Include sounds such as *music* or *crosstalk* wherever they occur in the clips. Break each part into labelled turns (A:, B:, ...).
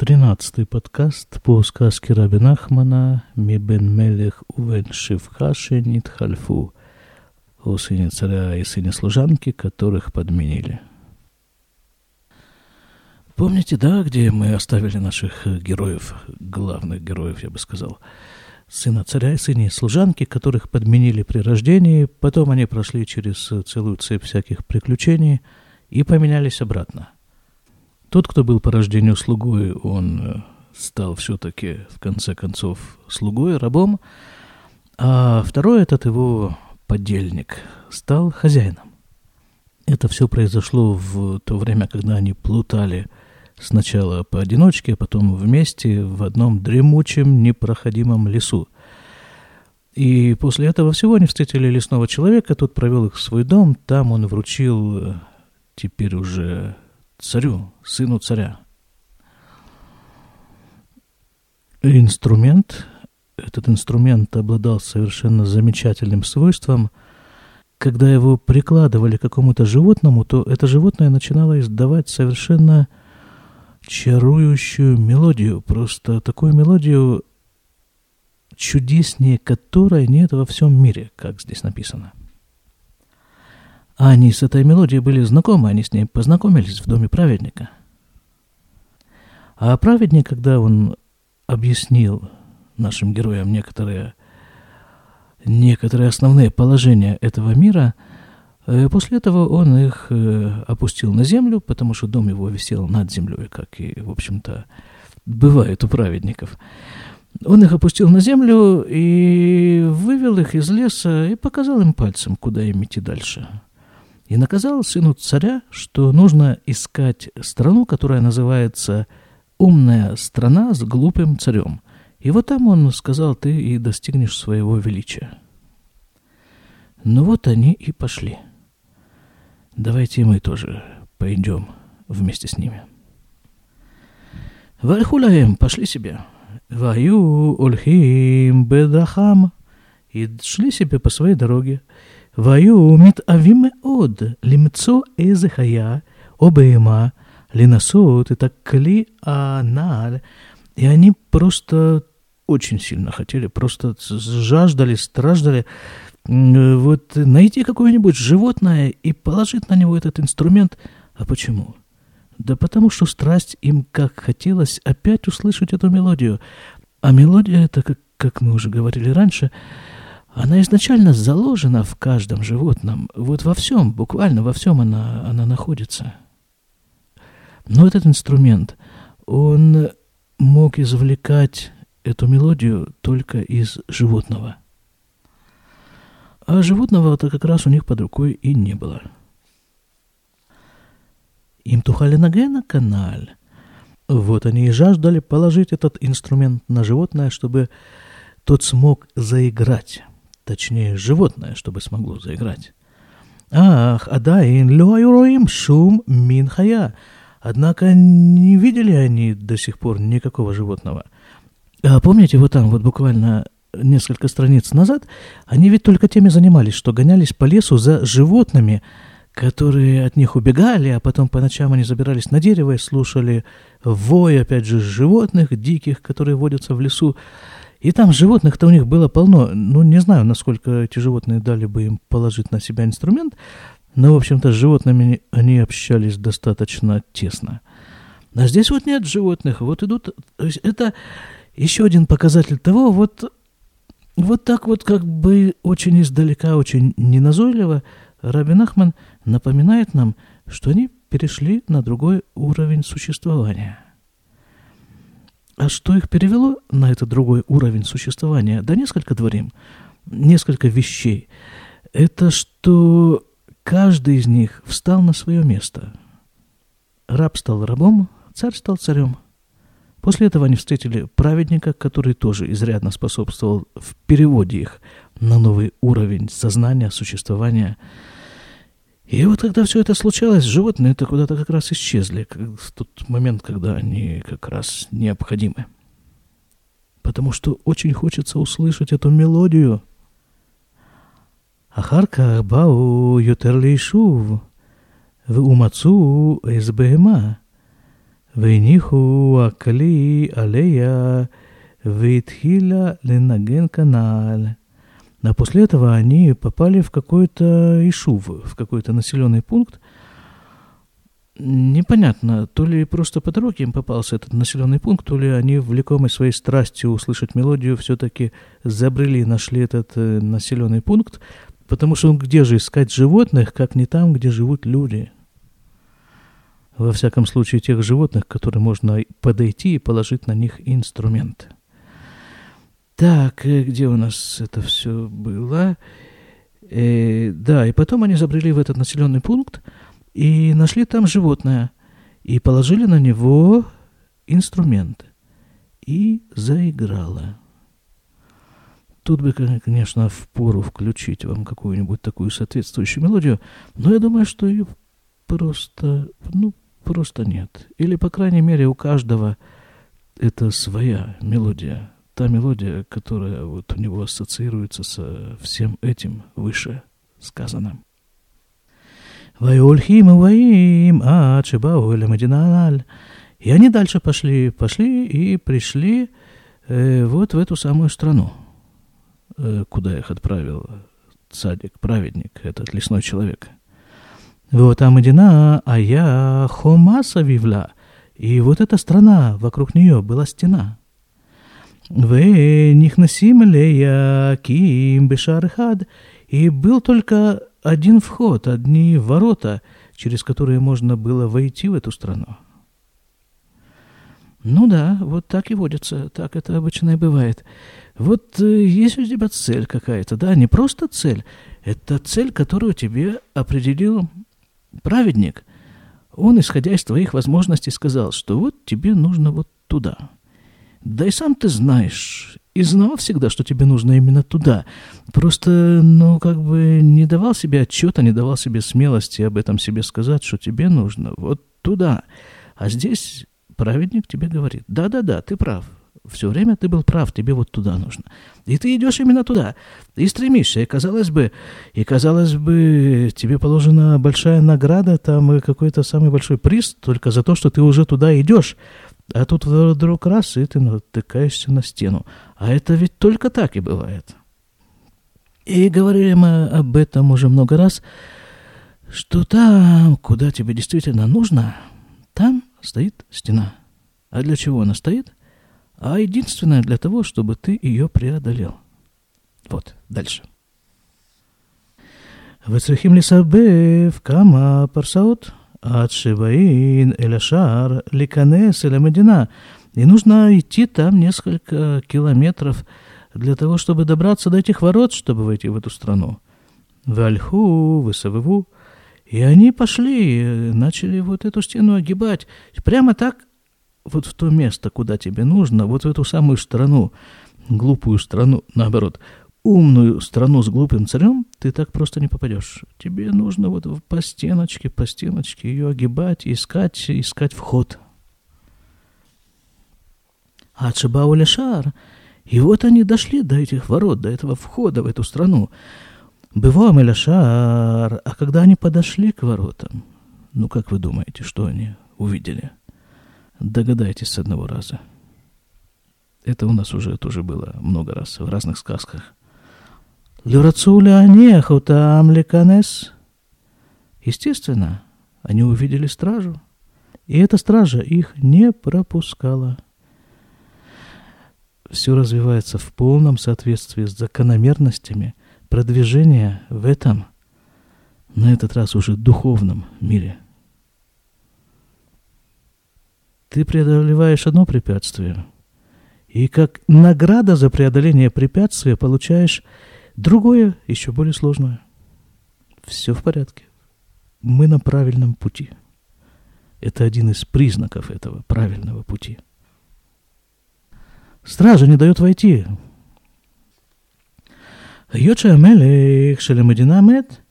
A: Тринадцатый подкаст по сказке Раби Нахмана «Мибен Мелех Увен Шивхаши Нитхальфу» о сыне царя и сыне служанки, которых подменили. Помните, да, где мы оставили наших героев, главных героев, я бы сказал, сына царя и сыне служанки, которых подменили при рождении, потом они прошли через целую цепь всяких приключений и поменялись обратно – тот, кто был по рождению слугой, он э, стал все-таки, в конце концов, слугой, рабом, а второй, этот его подельник, стал хозяином. Это все произошло в то время, когда они плутали сначала поодиночке, а потом вместе в одном дремучем непроходимом лесу. И после этого всего они встретили лесного человека, тот провел их в свой дом, там он вручил э, теперь уже царю, сыну царя. Инструмент, этот инструмент обладал совершенно замечательным свойством. Когда его прикладывали к какому-то животному, то это животное начинало издавать совершенно чарующую мелодию, просто такую мелодию, чудеснее которой нет во всем мире, как здесь написано. А они с этой мелодией были знакомы, они с ней познакомились в доме праведника. А праведник, когда он объяснил нашим героям некоторые, некоторые основные положения этого мира, э, после этого он их э, опустил на землю, потому что дом его висел над землей, как и, в общем-то, бывает у праведников. Он их опустил на землю и вывел их из леса и показал им пальцем, куда им идти дальше и наказал сыну царя, что нужно искать страну, которая называется «умная страна с глупым царем». И вот там он сказал, ты и достигнешь своего величия. Ну вот они и пошли. Давайте мы тоже пойдем вместе с ними. Вальхулаем, пошли себе. Ваю ольхим бедрахам. И шли себе по своей дороге. והיו מתאווים מאוד למצוא איזה חיה או בהמה, לנסות את הכלי הנעל, и они просто очень сильно хотели, просто жаждали, страждали вот найти какое-нибудь животное и положить на него этот инструмент. А почему? Да потому что страсть им как хотелось опять услышать эту мелодию. А мелодия это, как, как мы уже говорили раньше, она изначально заложена в каждом животном. Вот во всем, буквально во всем она, она находится. Но этот инструмент, он мог извлекать эту мелодию только из животного. А животного-то как раз у них под рукой и не было. Им тухали ноге на каналь. Вот они и жаждали положить этот инструмент на животное, чтобы тот смог заиграть точнее животное, чтобы смогло заиграть. Ах, адаин лёйроим шум минхая. Однако не видели они до сих пор никакого животного. А помните, вот там, вот буквально несколько страниц назад, они ведь только теми занимались, что гонялись по лесу за животными, которые от них убегали, а потом по ночам они забирались на дерево и слушали вой, опять же, животных диких, которые водятся в лесу. И там животных-то у них было полно. Ну, не знаю, насколько эти животные дали бы им положить на себя инструмент, но, в общем-то, с животными они общались достаточно тесно. А здесь вот нет животных, вот идут... Это еще один показатель того, вот, вот так вот как бы очень издалека, очень неназойливо Рабин Ахман напоминает нам, что они перешли на другой уровень существования – а что их перевело на этот другой уровень существования? Да несколько дворим, несколько вещей. Это что каждый из них встал на свое место. Раб стал рабом, царь стал царем. После этого они встретили праведника, который тоже изрядно способствовал в переводе их на новый уровень сознания, существования – и вот когда все это случалось, животные-то куда-то как раз исчезли. В тот момент, когда они как раз необходимы. Потому что очень хочется услышать эту мелодию. Ахарка бау в умацу из бема вениху акли алея витхила ленаген каналь а после этого они попали в какой-то ишув, в какой-то населенный пункт. Непонятно, то ли просто по дороге им попался этот населенный пункт, то ли они, влекомы своей страстью услышать мелодию, все-таки забрели, нашли этот э, населенный пункт, потому что где же искать животных, как не там, где живут люди. Во всяком случае, тех животных, которые можно подойти и положить на них инструменты. Так, э, где у нас это все было? Э, да, и потом они забрели в этот населенный пункт и нашли там животное. И положили на него инструменты. И заиграла. Тут бы, конечно, впору включить вам какую-нибудь такую соответствующую мелодию, но я думаю, что ее просто, ну, просто нет. Или, по крайней мере, у каждого это своя мелодия, та мелодия, которая вот у него ассоциируется со всем этим выше сказанным. Вайольхим и ваим, а чебауэля мадиналь. И они дальше пошли, пошли и пришли э, вот в эту самую страну, э, куда их отправил цадик, праведник, этот лесной человек. Вот там Медина, а я Хомаса вивла. И вот эта страна, вокруг нее была стена. Внехносим леяким бешархад. И был только один вход, одни ворота, через которые можно было войти в эту страну. Ну да, вот так и водится, так это обычно и бывает. Вот э, есть у тебя цель какая-то, да, не просто цель, это цель, которую тебе определил праведник. Он, исходя из твоих возможностей, сказал, что вот тебе нужно вот туда – да и сам ты знаешь, и знал всегда, что тебе нужно именно туда. Просто, ну, как бы не давал себе отчета, не давал себе смелости об этом себе сказать, что тебе нужно вот туда. А здесь праведник тебе говорит, да-да-да, ты прав. Все время ты был прав, тебе вот туда нужно. И ты идешь именно туда. И стремишься. И казалось бы, и казалось бы, тебе положена большая награда, там какой-то самый большой приз только за то, что ты уже туда идешь. А тут вдруг раз, и ты натыкаешься на стену. А это ведь только так и бывает. И говорили мы об этом уже много раз, что там, куда тебе действительно нужно, там стоит стена. А для чего она стоит? А единственное для того, чтобы ты ее преодолел. Вот, дальше. וצריכים לסבב כמה פרסאות от Шибаин или Шар, Ликанес или Медина. И нужно идти там несколько километров для того, чтобы добраться до этих ворот, чтобы войти в эту страну. Вальху, Высавыву. И они пошли, начали вот эту стену огибать. Прямо так, вот в то место, куда тебе нужно, вот в эту самую страну, глупую страну, наоборот – умную страну с глупым царем ты так просто не попадешь. Тебе нужно вот по стеночке, по стеночке ее огибать, искать, искать вход. А Чебау Лешар, и вот они дошли до этих ворот, до этого входа в эту страну. Бывам и Лешар, а когда они подошли к воротам, ну как вы думаете, что они увидели? Догадайтесь с одного раза. Это у нас уже тоже было много раз в разных сказках. Люрацуля нехута амликанес. Естественно, они увидели стражу, и эта стража их не пропускала. Все развивается в полном соответствии с закономерностями продвижения в этом, на этот раз уже духовном мире. Ты преодолеваешь одно препятствие, и как награда за преодоление препятствия получаешь Другое, еще более сложное. Все в порядке. Мы на правильном пути. Это один из признаков этого правильного пути. Стража не дает войти. Йоча Мелех Шелемадина Мед.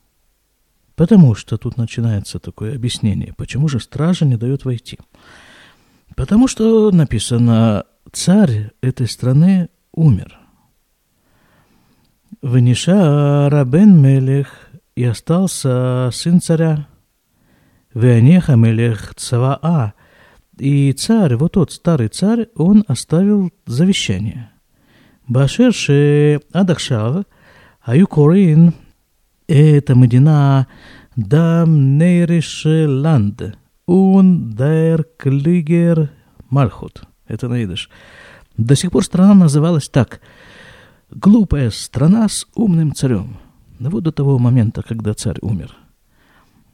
A: Потому что тут начинается такое объяснение, почему же стража не дает войти. Потому что написано, царь этой страны умер. Венишара бен Мелех, и остался сын царя. Веанеха Мелех Цаваа, И царь, вот тот старый царь, он оставил завещание. Башер ше адахшав, аю корин, это Медина дам нейрише ланд, он дер клигер мальхут. Это наидыш. До сих пор страна называлась так. Глупая страна с умным царем. Ну вот до того момента, когда царь умер.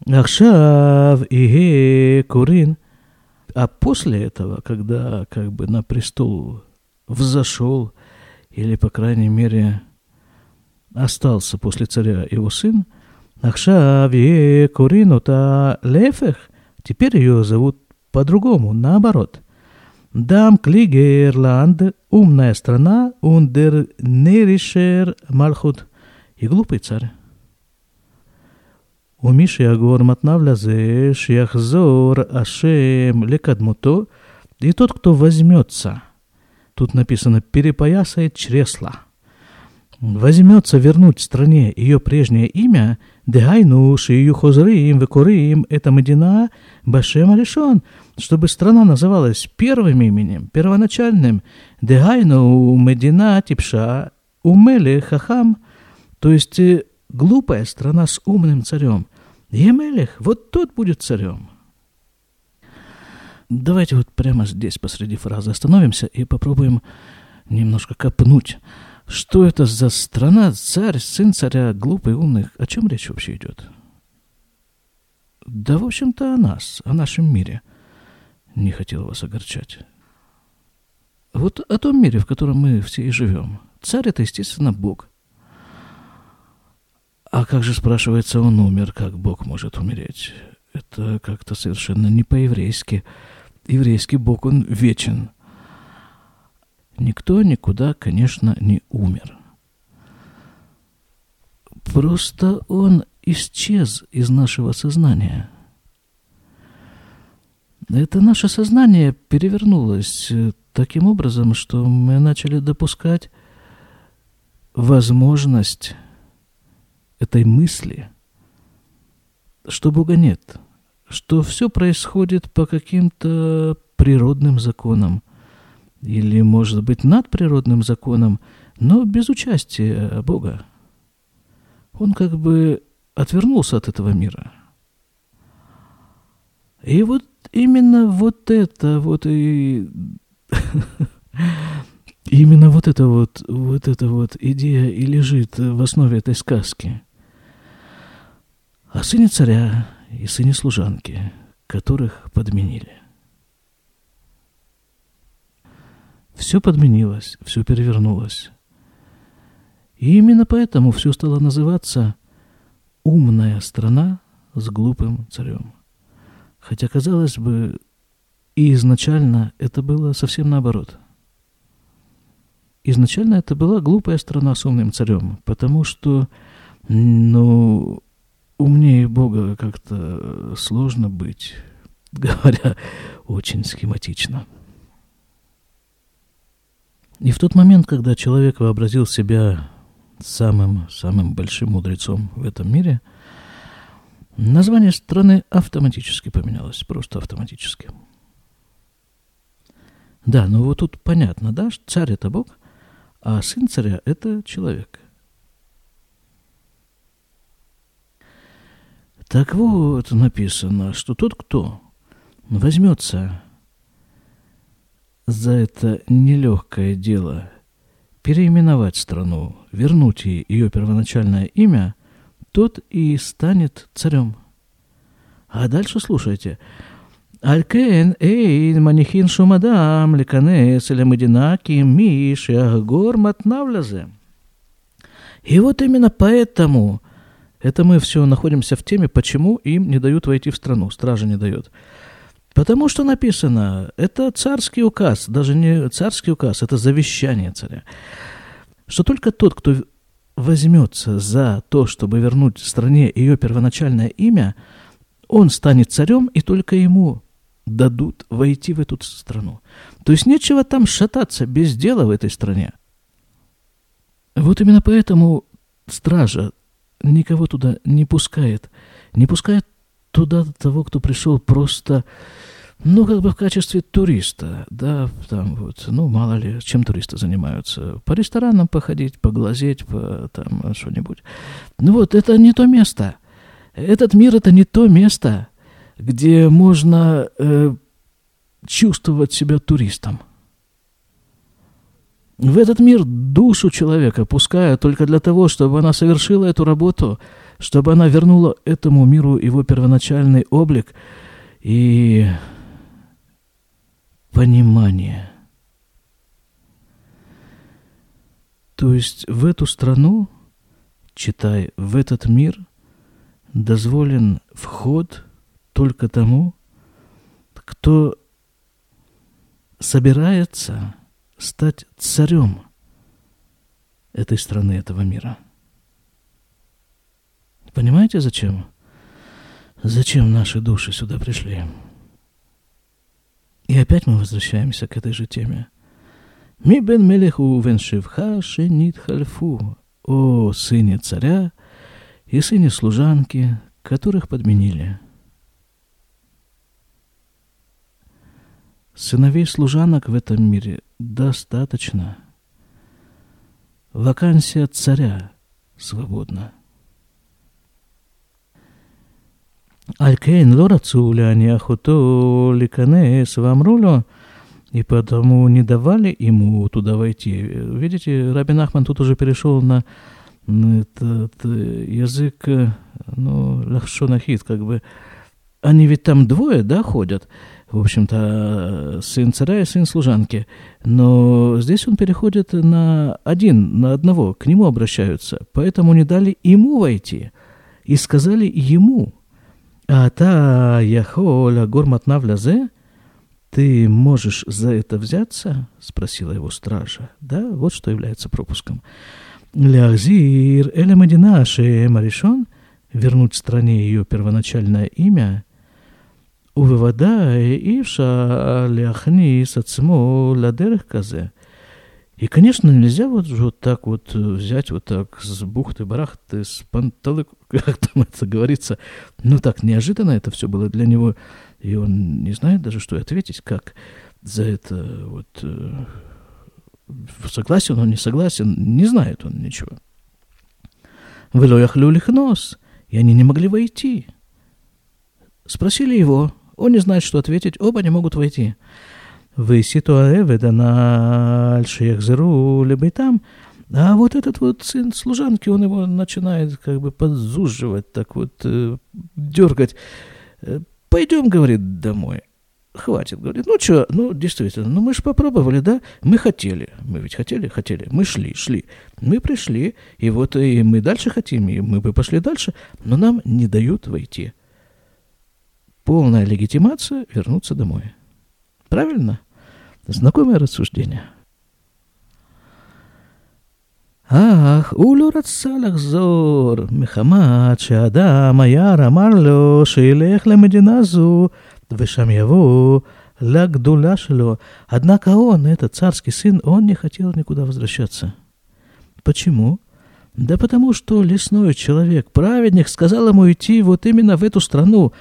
A: Ахшав и Курин. А после этого, когда как бы на престол взошел, или, по крайней мере, остался после царя его сын, Ахшав и Курин, это Лефех, теперь ее зовут по-другому, наоборот – Дам Клигерланд, умная страна, ундер неришер Мальхут, и глупый царь. ומי שיגור מתניו לזה, שיחזור Ашем лекадмуто, и тот, кто возьмется, тут написано, перепоясает чресла, возьмется вернуть стране ее прежнее имя, дегайну шию хозрим векурим, это Медина Башем Алишон, чтобы страна называлась первым именем, первоначальным, дегайну Медина Типша Умеле Хахам, то есть э, глупая страна с умным царем. Емелех, вот тот будет царем. Давайте вот прямо здесь посреди фразы остановимся и попробуем немножко копнуть что это за страна, царь, сын царя, глупый, умный? О чем речь вообще идет? Да, в общем-то, о нас, о нашем мире. Не хотел вас огорчать. Вот о том мире, в котором мы все и живем. Царь — это, естественно, Бог. А как же, спрашивается, он умер, как Бог может умереть? Это как-то совершенно не по-еврейски. Еврейский Бог, он вечен. Никто никуда, конечно, не умер. Просто он исчез из нашего сознания. Это наше сознание перевернулось э, таким образом, что мы начали допускать возможность этой мысли, что Бога нет, что все происходит по каким-то природным законам, или, может быть, над природным законом, но без участия Бога. Он как бы отвернулся от этого мира. И вот именно вот это вот и... *laughs* Именно вот эта вот, вот эта вот идея и лежит в основе этой сказки. О сыне царя и сыне служанки, которых подменили. Все подменилось, все перевернулось. И именно поэтому все стало называться «умная страна с глупым царем». Хотя, казалось бы, и изначально это было совсем наоборот. Изначально это была глупая страна с умным царем, потому что, ну, умнее Бога как-то сложно быть, *laughs* говоря очень схематично. И в тот момент, когда человек вообразил себя самым, самым большим мудрецом в этом мире, название страны автоматически поменялось, просто автоматически. Да, ну вот тут понятно, да, что царь это Бог, а сын царя это человек. Так вот написано, что тот, кто возьмется за это нелегкое дело переименовать страну, вернуть ей ее первоначальное имя, тот и станет царем. А дальше слушайте. Алькен эйн манихин шумадам леканес или мадинаки миш гор матнавлязе. И вот именно поэтому это мы все находимся в теме, почему им не дают войти в страну, стража не дает. Потому что написано, это царский указ, даже не царский указ, это завещание царя, что только тот, кто возьмется за то, чтобы вернуть стране ее первоначальное имя, он станет царем, и только ему дадут войти в эту страну. То есть нечего там шататься без дела в этой стране. Вот именно поэтому стража никого туда не пускает. Не пускает туда того, кто пришел просто ну, как бы в качестве туриста, да, там вот, ну, мало ли, чем туристы занимаются. По ресторанам походить, поглазеть, по там что-нибудь. Ну вот, это не то место. Этот мир — это не то место, где можно э, чувствовать себя туристом. В этот мир душу человека пускают только для того, чтобы она совершила эту работу, чтобы она вернула этому миру его первоначальный облик и понимание. То есть в эту страну, читай, в этот мир дозволен вход только тому, кто собирается стать царем этой страны, этого мира. Понимаете, зачем? Зачем наши души сюда пришли? И опять мы возвращаемся к этой же теме. Ми бен мелеху вен шевха шенит хальфу. О, сыне царя и сыне служанки, которых подменили. Сыновей служанок в этом мире достаточно. Вакансия царя свободна. על כן לא רצו להניח אותו להיכנס, ואמרו לו, и потому не давали ему туда войти. Видите, Рабин Ахман тут уже перешел на этот язык, ну, лахшонахит, как бы. Они ведь там двое, да, ходят, в общем-то, сын царя и сын служанки. Но здесь он переходит на один, на одного, к нему обращаются. Поэтому не дали ему войти. И сказали ему, а та яхоля а горматнав лязе? Ты можешь за это взяться? Спросила его стража. Да, вот что является пропуском. Ляхзир элемадинаши маришон вернуть стране ее первоначальное имя – Увывадай Ивша Ляхни Сацмо Ладерх Казе. И, конечно, нельзя вот, вот так вот взять вот так с бухты-барахты, с панталы, *laughs* как там это говорится. Ну, так неожиданно это все было для него. И он не знает даже, что ответить, как за это вот... Э, согласен он, не согласен, не знает он ничего. Велоях люлих нос, и они не могли войти. Спросили его, он не знает, что ответить, оба не могут войти. Выситу аэвед она шехзеру лебейтам. А вот этот вот сын служанки, он его начинает как бы подзуживать, так вот э, дергать. «Э, Пойдем, говорит, домой. Хватит, говорит. Ну что, ну действительно, ну мы же попробовали, да? Мы хотели. Мы ведь хотели, хотели. Мы шли, шли. Мы пришли, и вот и мы дальше хотим, и мы бы пошли дальше, но нам не дают войти. Полная легитимация вернуться домой. Правильно? Знакомое рассуждение. אך הוא לא רצה לחזור, מחמת שהאדם היער אמר לו שילך למדינה זו, ושם יבוא לגדולה שלו. Однако он, этот царский сын, он не хотел никуда возвращаться. Почему? Да потому что лесной человек, праведник, сказал ему идти вот именно в эту страну.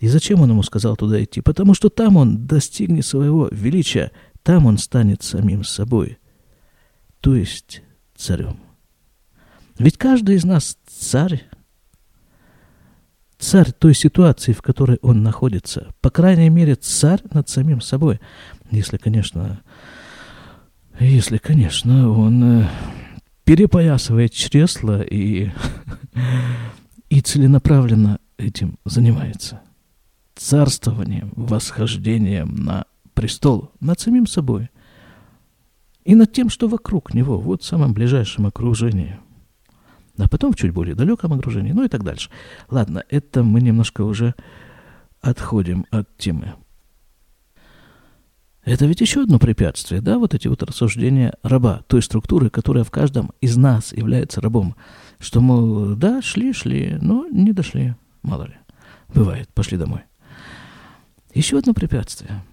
A: И зачем он ему сказал туда идти? Потому что там он достигнет своего величия, там он станет самим собой, то есть царем. Ведь каждый из нас царь, царь той ситуации, в которой он находится. По крайней мере, царь над самим собой. Если, конечно, если, конечно, он э, перепоясывает чресла и, *laughs* и целенаправленно этим занимается. Царствованием, восхождением на престол над самим собой и над тем, что вокруг него, вот в самом ближайшем окружении. А потом в чуть более далеком окружении, ну и так дальше. Ладно, это мы немножко уже отходим от темы. Это ведь еще одно препятствие, да, вот эти вот рассуждения раба, той структуры, которая в каждом из нас является рабом. Что, мол, да, шли, шли, но не дошли, мало ли. Бывает, пошли домой. Еще одно препятствие –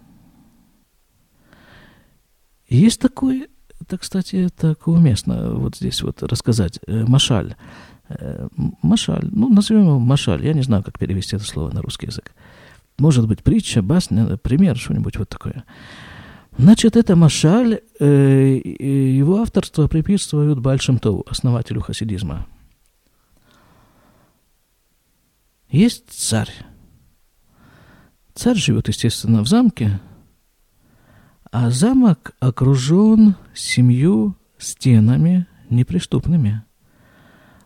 A: есть такой, это, кстати, так уместно вот здесь вот рассказать, э, машаль. Э, машаль, ну, назовем его машаль, я не знаю, как перевести это слово на русский язык. может быть, притча, басня, пример, что-нибудь вот такое. Значит, это Машаль, э, его авторство приписывают Большим Тову, основателю хасидизма. Есть царь. Царь живет, естественно, в замке, а замок окружен семью стенами неприступными.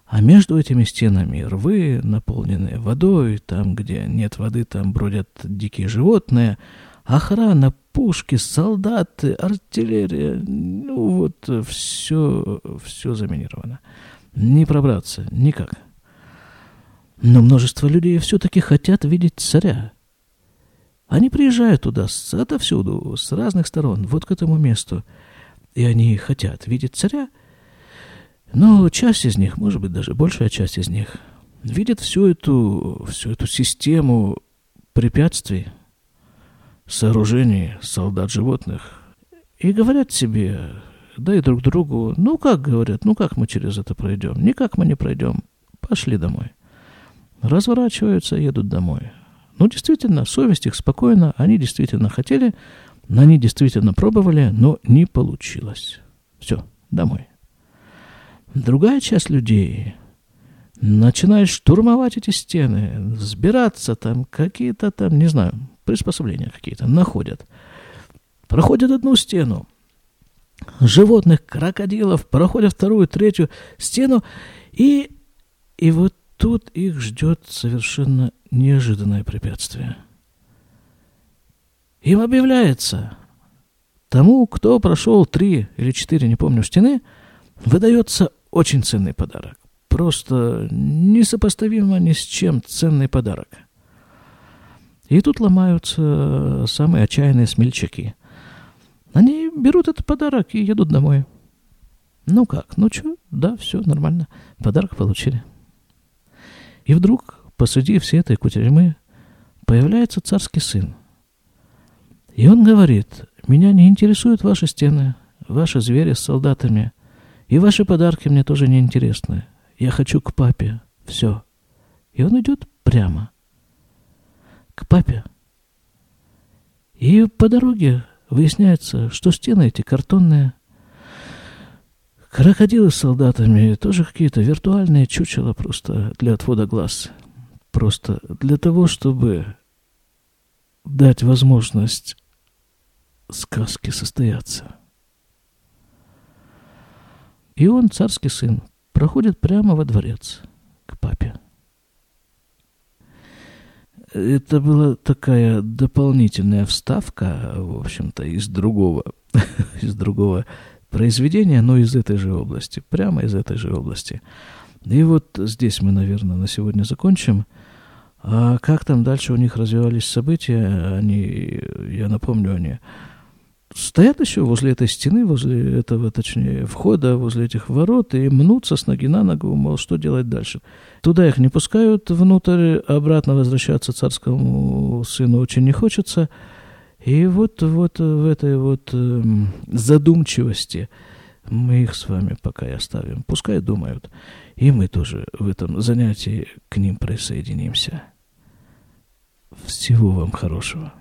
A: А между этими стенами рвы, наполненные водой, там, где нет воды, там бродят дикие животные, охрана, пушки, солдаты, артиллерия, ну вот все, все заминировано. Не пробраться никак. Но множество людей все-таки хотят видеть царя. Они приезжают туда отовсюду, с разных сторон, вот к этому месту. И они хотят видеть царя. Но часть из них, может быть, даже большая часть из них, видит всю эту, всю эту систему препятствий, сооружений, солдат, животных. И говорят себе, да и друг другу, ну как, говорят, ну как мы через это пройдем? Никак мы не пройдем. Пошли домой разворачиваются, едут домой. Ну, действительно, совесть их спокойна, они действительно хотели, они действительно пробовали, но не получилось. Все, домой. Другая часть людей начинает штурмовать эти стены, взбираться там, какие-то там, не знаю, приспособления какие-то находят. Проходят одну стену, животных, крокодилов, проходят вторую, третью стену, и, и вот тут их ждет совершенно неожиданное препятствие. Им объявляется, тому, кто прошел три или четыре, не помню, стены, выдается очень ценный подарок. Просто несопоставимо ни с чем ценный подарок. И тут ломаются самые отчаянные смельчаки. Они берут этот подарок и едут домой. Ну как, ну что, да, все нормально. Подарок получили. И вдруг посреди всей этой кутерьмы появляется царский сын. И он говорит, меня не интересуют ваши стены, ваши звери с солдатами, и ваши подарки мне тоже не интересны. Я хочу к папе. Все. И он идет прямо. К папе. И по дороге выясняется, что стены эти картонные, Крокодилы с солдатами тоже какие-то виртуальные чучела просто для отвода глаз. Просто для того, чтобы дать возможность сказке состояться. И он, царский сын, проходит прямо во дворец к папе. Это была такая дополнительная вставка, в общем-то, из другого, *laughs* из другого произведение, но из этой же области, прямо из этой же области. И вот здесь мы, наверное, на сегодня закончим. А как там дальше у них развивались события, они, я напомню, они стоят еще возле этой стены, возле этого, точнее, входа, возле этих ворот и мнутся с ноги на ногу, мол, что делать дальше. Туда их не пускают внутрь, обратно возвращаться царскому сыну очень не хочется – и вот, вот в этой вот э, задумчивости мы их с вами пока и оставим. Пускай думают. И мы тоже в этом занятии к ним присоединимся. Всего вам хорошего.